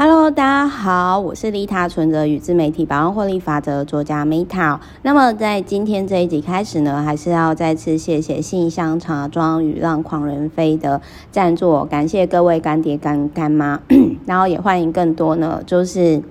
Hello，大家好，我是利他存折与自媒体百万获利法则作家 Meta。那么在今天这一集开始呢，还是要再次谢谢信箱茶庄与让狂人飞的赞助，感谢各位干爹干干妈，然后也欢迎更多呢，就是。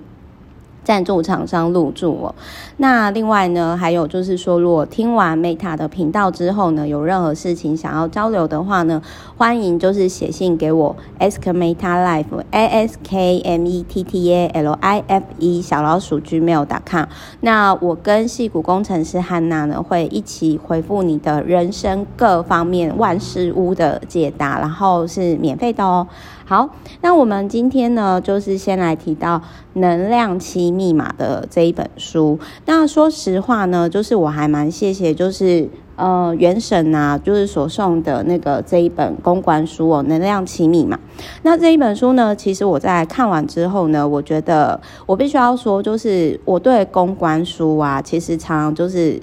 赞助厂商入驻哦。那另外呢，还有就是说，如果听完 Meta 的频道之后呢，有任何事情想要交流的话呢，欢迎就是写信给我，ask Meta Life A S K M E T T A L I F E 小老鼠 gmail.com。那我跟矽谷工程师汉娜呢，会一起回复你的人生各方面万事屋的解答，然后是免费的哦。好，那我们今天呢，就是先来提到《能量期密码》的这一本书。那说实话呢，就是我还蛮谢谢，就是呃原神啊，就是所送的那个这一本公关书哦，《能量期密码》。那这一本书呢，其实我在看完之后呢，我觉得我必须要说，就是我对公关书啊，其实常常就是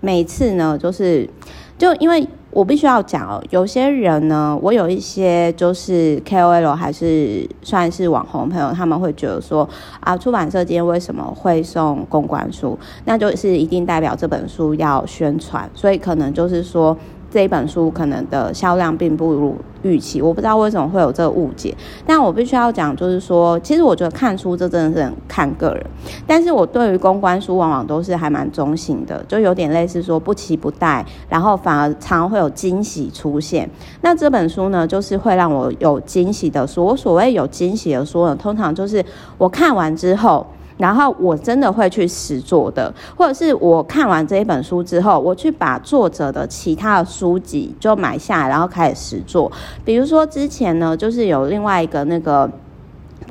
每次呢，就是就因为。我必须要讲哦，有些人呢，我有一些就是 KOL 还是算是网红朋友，他们会觉得说啊，出版社今天为什么会送公关书？那就是一定代表这本书要宣传，所以可能就是说。这一本书可能的销量并不如预期，我不知道为什么会有这个误解。但我必须要讲，就是说，其实我觉得看书这真的是看个人。但是我对于公关书往往都是还蛮中性的，就有点类似说不期不待，然后反而常常会有惊喜出现。那这本书呢，就是会让我有惊喜的书。我所谓有惊喜的书呢，通常就是我看完之后。然后我真的会去实做的，或者是我看完这一本书之后，我去把作者的其他的书籍就买下来，然后开始实做。比如说之前呢，就是有另外一个那个。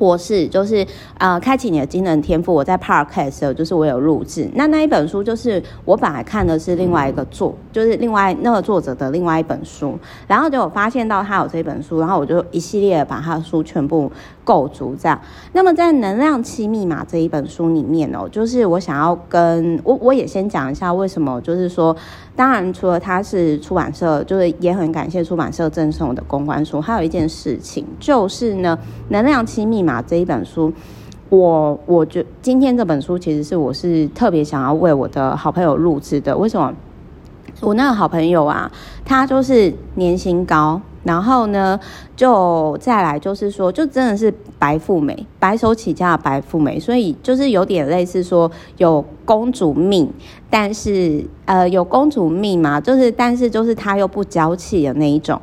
博士就是呃，开启你的惊人天赋。我在 Podcast 就是我有录制。那那一本书就是我本来看的是另外一个作，就是另外那个作者的另外一本书。然后就我发现到他有这本书，然后我就一系列把他的书全部购足这样。那么在《能量七密码》这一本书里面哦，就是我想要跟我我也先讲一下为什么，就是说，当然除了他是出版社，就是也很感谢出版社赠送的公关书。还有一件事情就是呢，《能量期密码》。这一本书，我我觉今天这本书其实是我是特别想要为我的好朋友录制的。为什么？我那个好朋友啊，他就是年薪高，然后呢，就再来就是说，就真的是白富美，白手起家的白富美，所以就是有点类似说有公主命，但是呃有公主命嘛，就是但是就是他又不娇气的那一种。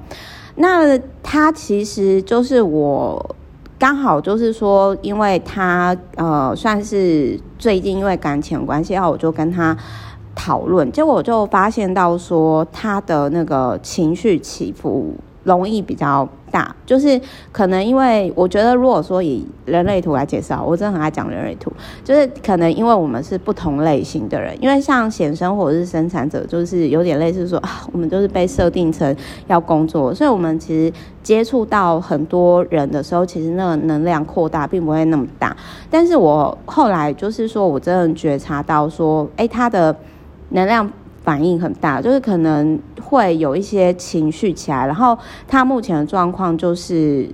那他其实就是我。刚好就是说，因为他呃算是最近因为感情关系，然后我就跟他讨论，结果我就发现到说他的那个情绪起伏容易比较大，就是可能因为我觉得，如果说以人类图来介绍，我真的很爱讲人类图，就是可能因为我们是不同类型的人，因为像显生或者是生产者，就是有点类似说啊，我们就是被设定成要工作，所以我们其实接触到很多人的时候，其实那个能量扩大并不会那么大。但是我后来就是说我真的觉察到说，哎，他的能量。反应很大，就是可能会有一些情绪起来，然后他目前的状况就是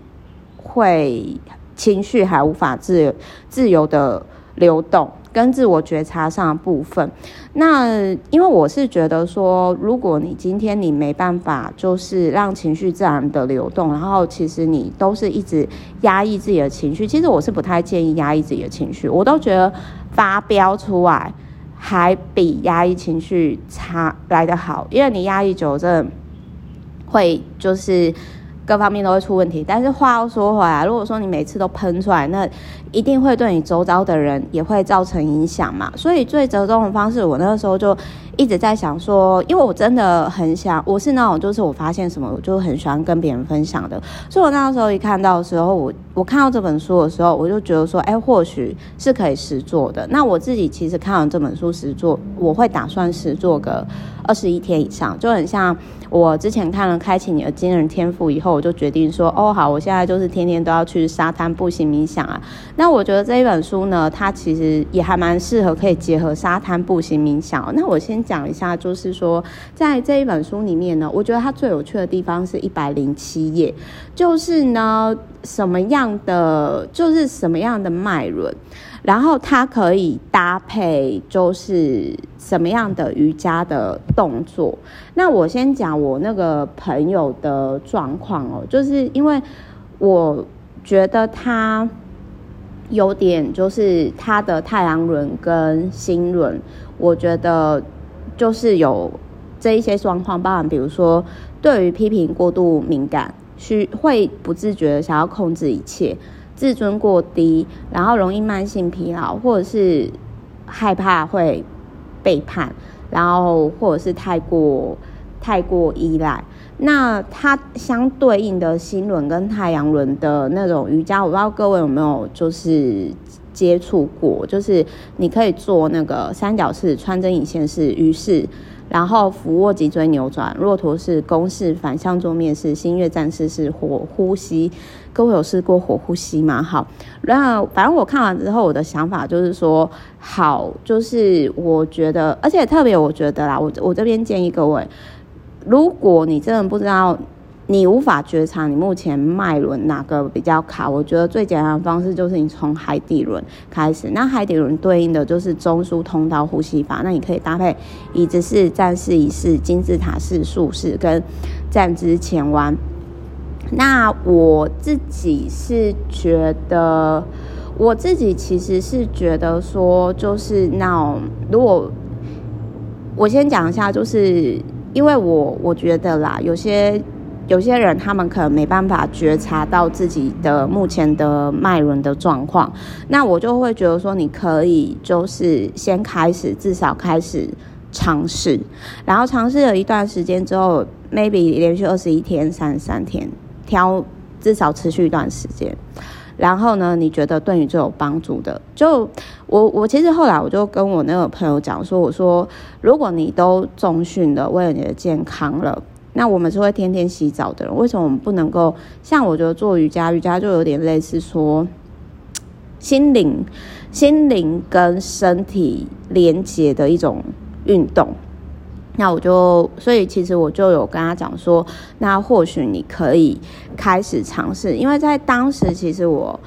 会情绪还无法自自由的流动，跟自我觉察上的部分。那因为我是觉得说，如果你今天你没办法就是让情绪自然的流动，然后其实你都是一直压抑自己的情绪，其实我是不太建议压抑自己的情绪，我都觉得发飙出来。还比压抑情绪差来得好，因为你压抑久，真的会就是各方面都会出问题。但是话又说回来，如果说你每次都喷出来，那一定会对你周遭的人也会造成影响嘛。所以最折中的方式，我那个时候就。一直在想说，因为我真的很想，我是那种就是我发现什么，我就很喜欢跟别人分享的。所以我那时候一看到的时候，我我看到这本书的时候，我就觉得说，哎，或许是可以实做的。那我自己其实看完这本书实做，我会打算实做个二十一天以上，就很像我之前看了《开启你的惊人天赋》以后，我就决定说，哦，好，我现在就是天天都要去沙滩步行冥想啊。那我觉得这一本书呢，它其实也还蛮适合可以结合沙滩步行冥想。那我先。讲一下，就是说，在这一本书里面呢，我觉得它最有趣的地方是一百零七页，就是呢，什么样的，就是什么样的脉轮，然后它可以搭配就是什么样的瑜伽的动作。那我先讲我那个朋友的状况哦，就是因为我觉得他有点就是他的太阳轮跟心轮，我觉得就是有这一些状况，包含比如说对于批评过度敏感。需会不自觉的想要控制一切，自尊过低，然后容易慢性疲劳，或者是害怕会背叛，然后或者是太过太过依赖。那它相对应的心轮跟太阳轮的那种瑜伽，我不知道各位有没有就是接触过，就是你可以做那个三角式、穿针引线式、鱼式。然后俯卧脊椎扭转，骆驼式、弓式、反向坐面式、星月战士式、火呼吸。各位有试过火呼吸吗？好，那反正我看完之后，我的想法就是说，好，就是我觉得，而且特别我觉得啦，我我这边建议各位，如果你真的不知道。你无法觉察你目前脉轮哪个比较卡，我觉得最简单的方式就是你从海底轮开始。那海底轮对应的就是中枢通道呼吸法，那你可以搭配椅子式、站式、仪式、金字塔式、树式跟站姿前弯。那我自己是觉得，我自己其实是觉得说，就是那如果我先讲一下，就是因为我我觉得啦，有些。有些人他们可能没办法觉察到自己的目前的脉轮的状况，那我就会觉得说，你可以就是先开始，至少开始尝试，然后尝试了一段时间之后，maybe 连续二十一天、三十三天，挑至少持续一段时间，然后呢，你觉得对你最有帮助的，就我我其实后来我就跟我那个朋友讲说，我说如果你都重训了，为了你的健康了。那我们是会天天洗澡的人，为什么我们不能够像我觉得做瑜伽，瑜伽就有点类似说心灵、心灵跟身体连接的一种运动。那我就所以其实我就有跟他讲说，那或许你可以开始尝试，因为在当时其实我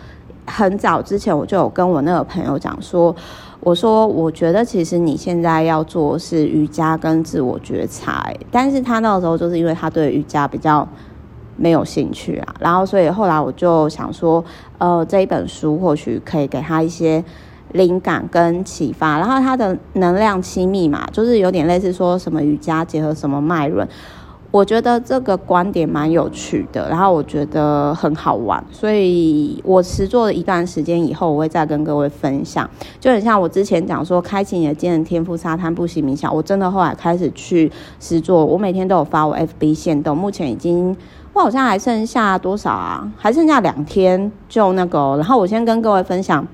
很早之前我就有跟我那个朋友讲说。我说，我觉得其实你现在要做是瑜伽跟自我觉察，但是他那个时候就是因为他对瑜伽比较没有兴趣啊，然后所以后来我就想说，呃，这一本书或许可以给他一些灵感跟启发，然后他的能量七密码就是有点类似说什么瑜伽结合什么脉轮。我觉得这个观点蛮有趣的，然后我觉得很好玩，所以我持做了一段时间以后，我会再跟各位分享。就很像我之前讲说，开启你的惊人天赋，沙滩不行冥想，我真的后来开始去实做，我每天都有发我 FB 限动，目前已经我好像还剩下多少啊？还剩下两天就那个，然后我先跟各位分享，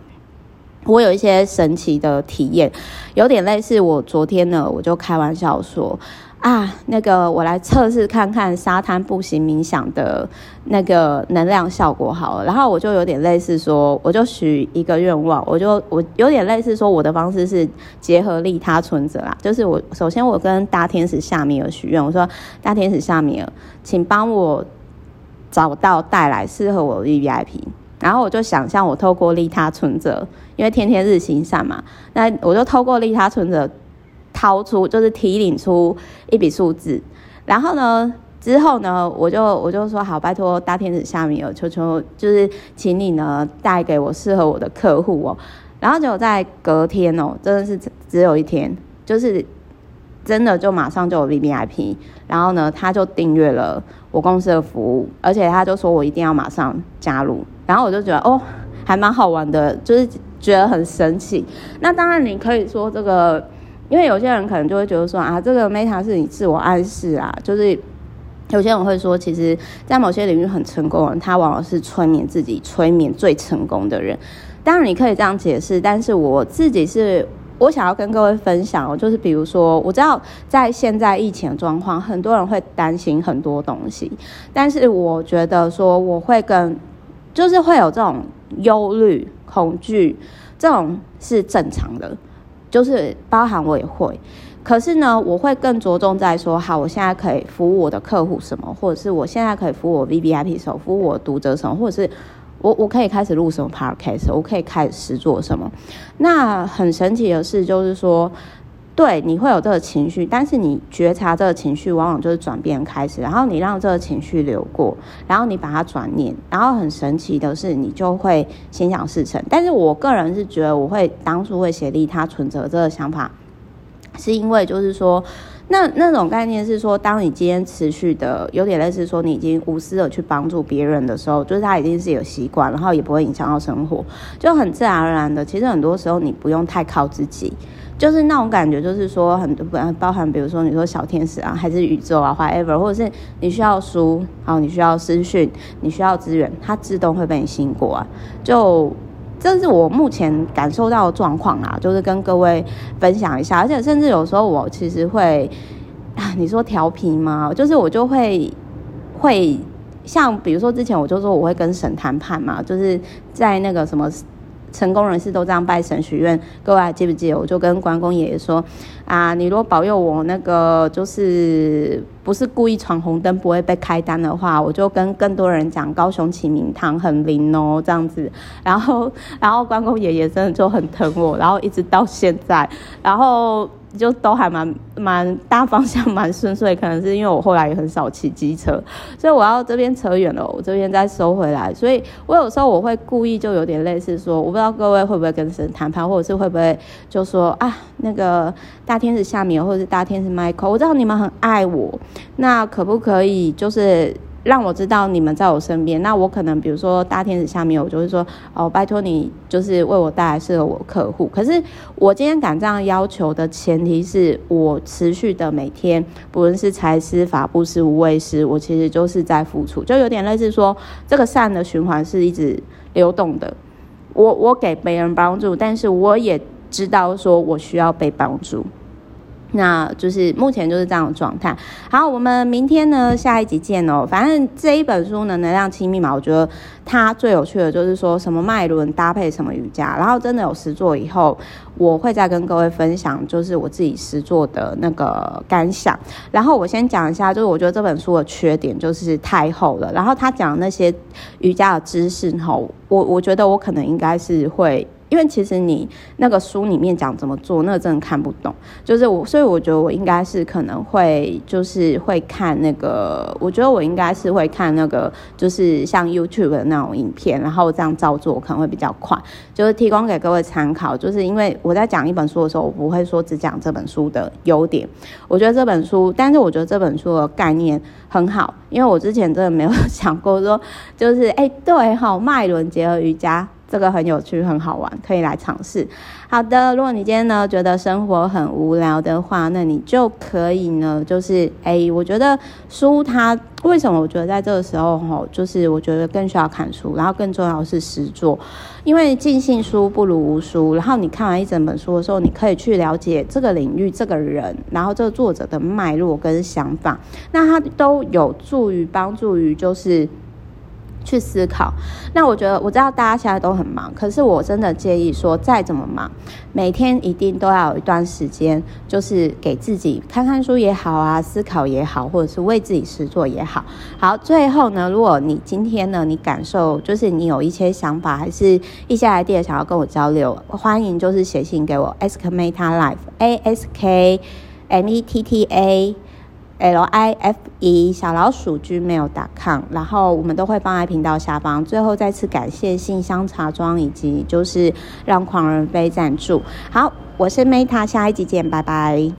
我有一些神奇的体验，有点类似我昨天呢，我就开玩笑说。啊，那个我来测试看看沙滩步行冥想的那个能量效果好了，然后我就有点类似说，我就许一个愿望，我就我有点类似说，我的方式是结合利他存折啦，就是我首先我跟大天使夏米尔许愿，我说大天使夏米尔，请帮我找到带来适合我的 VVIP，然后我就想象我透过利他存折，因为天天日行善嘛，那我就透过利他存折。掏出就是提领出一笔数字，然后呢，之后呢，我就我就说好，拜托大天使夏米尔，求求就是请你呢带给我适合我的客户哦。然后就在隔天哦，真的是只有一天，就是真的就马上就有 VVIP，然后呢，他就订阅了我公司的服务，而且他就说我一定要马上加入，然后我就觉得哦，还蛮好玩的，就是觉得很神奇。那当然你可以说这个。因为有些人可能就会觉得说啊，这个 Meta 是你自我暗示啊，就是有些人会说，其实，在某些领域很成功的人，他往往是催眠自己、催眠最成功的人。当然，你可以这样解释，但是我自己是，我想要跟各位分享，就是比如说，我知道在现在疫情状况，很多人会担心很多东西，但是我觉得说，我会跟，就是会有这种忧虑、恐惧，这种是正常的。就是包含我也会，可是呢，我会更着重在说，好，我现在可以服务我的客户什么，或者是我现在可以服务我 VVIP 手，服务我读者什么，或者是我我可以开始录什么 Podcast，我可以开始做什么。那很神奇的事就是说，对，你会有这个情绪，但是你觉察这个情绪，往往就是转变开始，然后你让这个情绪流过，然后你把它转念，然后很神奇的是，你就会心想事成。但是我个人是觉得，我会当初会写利他存折这个想法。是因为就是说，那那种概念是说，当你今天持续的有点类似说，你已经无私的去帮助别人的时候，就是他已经是有习惯，然后也不会影响到生活，就很自然而然的。其实很多时候你不用太靠自己，就是那种感觉，就是说很多包含，比如说你说小天使啊，还是宇宙啊，whatever，或者是你需要书，好，你需要资讯，你需要资源，它自动会被你吸引过啊，就。这是我目前感受到的状况啊，就是跟各位分享一下，而且甚至有时候我其实会啊，你说调皮吗？就是我就会会像比如说之前我就说我会跟神谈判嘛，就是在那个什么。成功人士都这样拜神许愿，各位还记不记得？我就跟关公爷爷说啊，你如果保佑我那个就是不是故意闯红灯不会被开单的话，我就跟更多人讲高雄启明堂很灵哦，这样子。然后，然后关公爷爷真的就很疼我，然后一直到现在，然后。就都还蛮蛮大方向蛮顺遂，可能是因为我后来也很少骑机车，所以我要这边扯远了，我这边再收回来。所以我有时候我会故意就有点类似说，我不知道各位会不会跟神谈判，或者是会不会就说啊，那个大天使夏米或者是大天使 Michael，我知道你们很爱我，那可不可以就是。让我知道你们在我身边，那我可能比如说大天使下面，我就会说哦，拜托你就是为我带来适合我客户。可是我今天敢这样要求的前提是我持续的每天，不论是财施、法布施、无畏施，我其实就是在付出，就有点类似说这个善的循环是一直流动的。我我给别人帮助，但是我也知道说我需要被帮助。那就是目前就是这样的状态。好，我们明天呢，下一集见哦。反正这一本书呢，能量七密码，我觉得它最有趣的就是说什么脉轮搭配什么瑜伽，然后真的有实作以后，我会再跟各位分享，就是我自己实作的那个感想。然后我先讲一下，就是我觉得这本书的缺点就是太厚了，然后他讲那些瑜伽的知识吼，我我觉得我可能应该是会。因为其实你那个书里面讲怎么做，那真的看不懂。就是我，所以我觉得我应该是可能会，就是会看那个，我觉得我应该是会看那个，就是像 YouTube 的那种影片，然后这样照做可能会比较快。就是提供给各位参考。就是因为我在讲一本书的时候，我不会说只讲这本书的优点。我觉得这本书，但是我觉得这本书的概念很好，因为我之前真的没有想过说，就是哎，对，好，麦伦结合瑜伽。这个很有趣，很好玩，可以来尝试。好的，如果你今天呢觉得生活很无聊的话，那你就可以呢，就是哎，我觉得书它为什么？我觉得在这个时候吼，就是我觉得更需要看书，然后更重要的是实作，因为尽信书不如无书。然后你看完一整本书的时候，你可以去了解这个领域、这个人，然后这个作者的脉络跟想法，那它都有助于帮助于就是。去思考，那我觉得我知道大家现在都很忙，可是我真的建议说，再怎么忙，每天一定都要有一段时间，就是给自己看看书也好啊，思考也好，或者是为自己实做也好。好，最后呢，如果你今天呢，你感受就是你有一些想法，还是一些 idea 想要跟我交流，欢迎就是写信给我，ask Meta Life A S K M E T T A。L I F E 小老鼠 gmail.com，然后我们都会放在频道下方。最后再次感谢信箱茶庄以及就是让狂人飞赞助。好，我是 Meta，下一集见，拜拜。